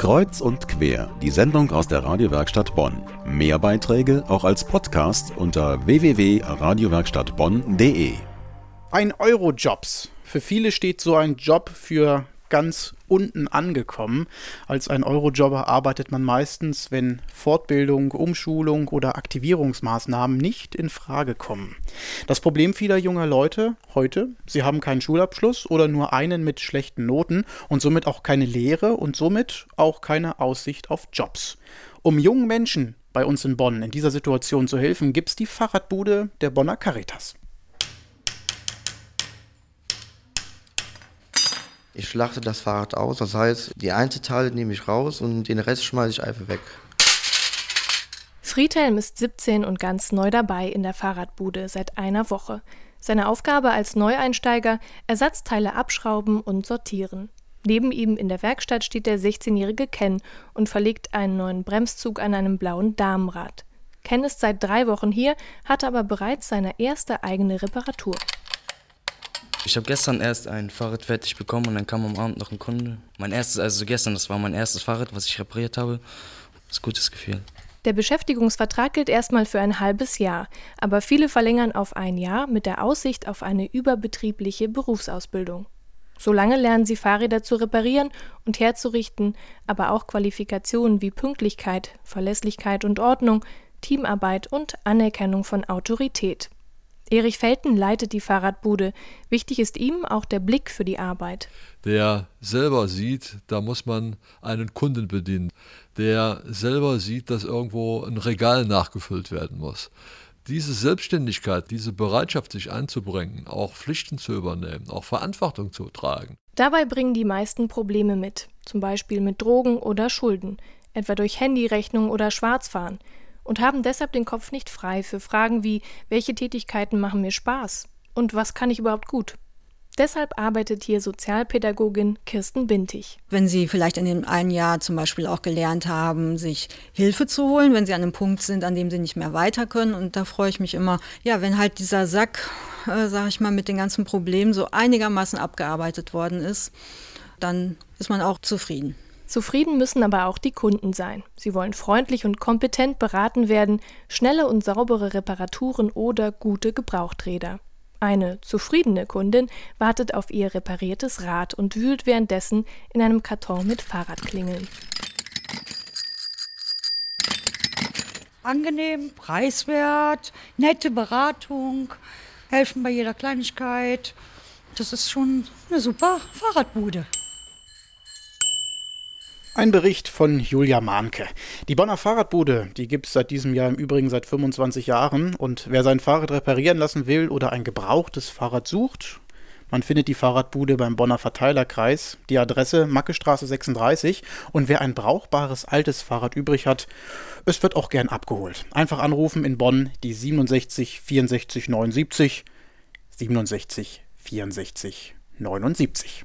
Kreuz und quer, die Sendung aus der Radiowerkstatt Bonn. Mehr Beiträge auch als Podcast unter www.radiowerkstattbonn.de. Ein Euro-Jobs. Für viele steht so ein Job für ganz unten angekommen. Als ein Eurojobber arbeitet man meistens, wenn Fortbildung, Umschulung oder Aktivierungsmaßnahmen nicht in Frage kommen. Das Problem vieler junger Leute heute, sie haben keinen Schulabschluss oder nur einen mit schlechten Noten und somit auch keine Lehre und somit auch keine Aussicht auf Jobs. Um jungen Menschen bei uns in Bonn in dieser Situation zu helfen, gibt es die Fahrradbude der Bonner Caritas. Ich schlachte das Fahrrad aus, das heißt, die Einzelteile nehme ich raus und den Rest schmeiße ich einfach weg. Friedhelm ist 17 und ganz neu dabei in der Fahrradbude seit einer Woche. Seine Aufgabe als Neueinsteiger: Ersatzteile abschrauben und sortieren. Neben ihm in der Werkstatt steht der 16-jährige Ken und verlegt einen neuen Bremszug an einem blauen Damenrad. Ken ist seit drei Wochen hier, hatte aber bereits seine erste eigene Reparatur. Ich habe gestern erst ein Fahrrad fertig bekommen und dann kam am Abend noch ein Kunde. Mein erstes, also gestern, das war mein erstes Fahrrad, was ich repariert habe. Das ist gutes Gefühl. Der Beschäftigungsvertrag gilt erstmal für ein halbes Jahr, aber viele verlängern auf ein Jahr mit der Aussicht auf eine überbetriebliche Berufsausbildung. Solange lernen sie Fahrräder zu reparieren und herzurichten, aber auch Qualifikationen wie Pünktlichkeit, Verlässlichkeit und Ordnung, Teamarbeit und Anerkennung von Autorität. Erich Felten leitet die Fahrradbude. Wichtig ist ihm auch der Blick für die Arbeit. Der selber sieht, da muss man einen Kunden bedienen. Der selber sieht, dass irgendwo ein Regal nachgefüllt werden muss. Diese Selbstständigkeit, diese Bereitschaft, sich einzubringen, auch Pflichten zu übernehmen, auch Verantwortung zu tragen. Dabei bringen die meisten Probleme mit, zum Beispiel mit Drogen oder Schulden, etwa durch Handyrechnung oder Schwarzfahren und haben deshalb den Kopf nicht frei für Fragen wie, welche Tätigkeiten machen mir Spaß und was kann ich überhaupt gut. Deshalb arbeitet hier Sozialpädagogin Kirsten Bintig. Wenn Sie vielleicht in dem einen Jahr zum Beispiel auch gelernt haben, sich Hilfe zu holen, wenn Sie an einem Punkt sind, an dem Sie nicht mehr weiter können. Und da freue ich mich immer, ja, wenn halt dieser Sack, äh, sage ich mal, mit den ganzen Problemen so einigermaßen abgearbeitet worden ist, dann ist man auch zufrieden. Zufrieden müssen aber auch die Kunden sein. Sie wollen freundlich und kompetent beraten werden, schnelle und saubere Reparaturen oder gute Gebrauchträder. Eine zufriedene Kundin wartet auf ihr repariertes Rad und wühlt währenddessen in einem Karton mit Fahrradklingeln. Angenehm, preiswert, nette Beratung, helfen bei jeder Kleinigkeit. Das ist schon eine super Fahrradbude. Ein Bericht von Julia Mahnke. Die Bonner Fahrradbude, die gibt es seit diesem Jahr im Übrigen seit 25 Jahren. Und wer sein Fahrrad reparieren lassen will oder ein gebrauchtes Fahrrad sucht, man findet die Fahrradbude beim Bonner Verteilerkreis, die Adresse Mackestraße 36. Und wer ein brauchbares altes Fahrrad übrig hat, es wird auch gern abgeholt. Einfach anrufen in Bonn die 67 64 79 67 64 79.